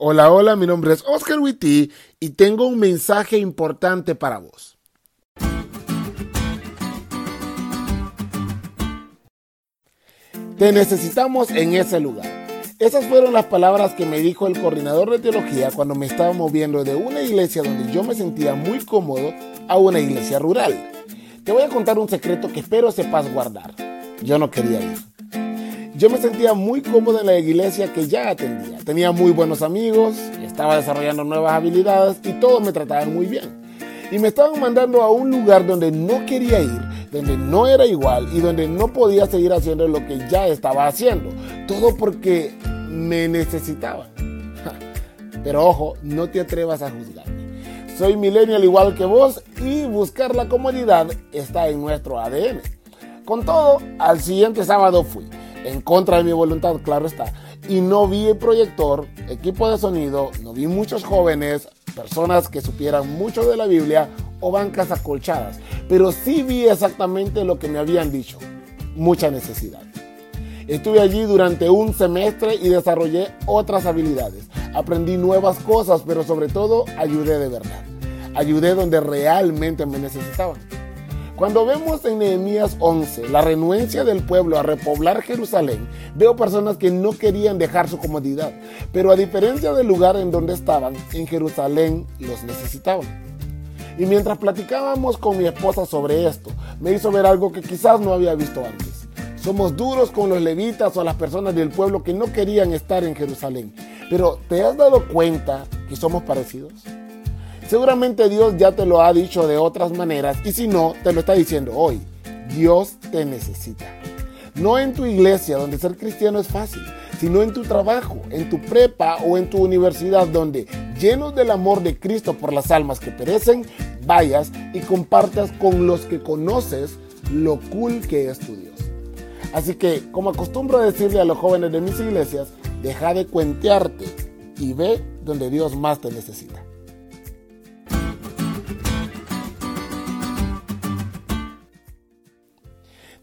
Hola, hola, mi nombre es Oscar Witty y tengo un mensaje importante para vos. Te necesitamos en ese lugar. Esas fueron las palabras que me dijo el coordinador de teología cuando me estaba moviendo de una iglesia donde yo me sentía muy cómodo a una iglesia rural. Te voy a contar un secreto que espero sepas guardar. Yo no quería ir. Yo me sentía muy cómodo en la iglesia que ya atendía. Tenía muy buenos amigos, estaba desarrollando nuevas habilidades y todos me trataban muy bien. Y me estaban mandando a un lugar donde no quería ir, donde no era igual y donde no podía seguir haciendo lo que ya estaba haciendo. Todo porque me necesitaban. Pero ojo, no te atrevas a juzgarme. Soy millennial igual que vos y buscar la comodidad está en nuestro ADN. Con todo, al siguiente sábado fui en contra de mi voluntad, claro está. Y no vi el proyector, equipo de sonido, no vi muchos jóvenes, personas que supieran mucho de la Biblia o bancas acolchadas, pero sí vi exactamente lo que me habían dicho, mucha necesidad. Estuve allí durante un semestre y desarrollé otras habilidades. Aprendí nuevas cosas, pero sobre todo ayudé de verdad. Ayudé donde realmente me necesitaban. Cuando vemos en Nehemías 11 la renuencia del pueblo a repoblar Jerusalén, veo personas que no querían dejar su comodidad, pero a diferencia del lugar en donde estaban, en Jerusalén los necesitaban. Y mientras platicábamos con mi esposa sobre esto, me hizo ver algo que quizás no había visto antes. Somos duros con los levitas o las personas del pueblo que no querían estar en Jerusalén. Pero ¿te has dado cuenta que somos parecidos? Seguramente Dios ya te lo ha dicho de otras maneras y si no, te lo está diciendo hoy. Dios te necesita. No en tu iglesia donde ser cristiano es fácil, sino en tu trabajo, en tu prepa o en tu universidad donde, llenos del amor de Cristo por las almas que perecen, vayas y compartas con los que conoces lo cool que es tu Dios. Así que, como acostumbro a decirle a los jóvenes de mis iglesias, deja de cuentearte y ve donde Dios más te necesita.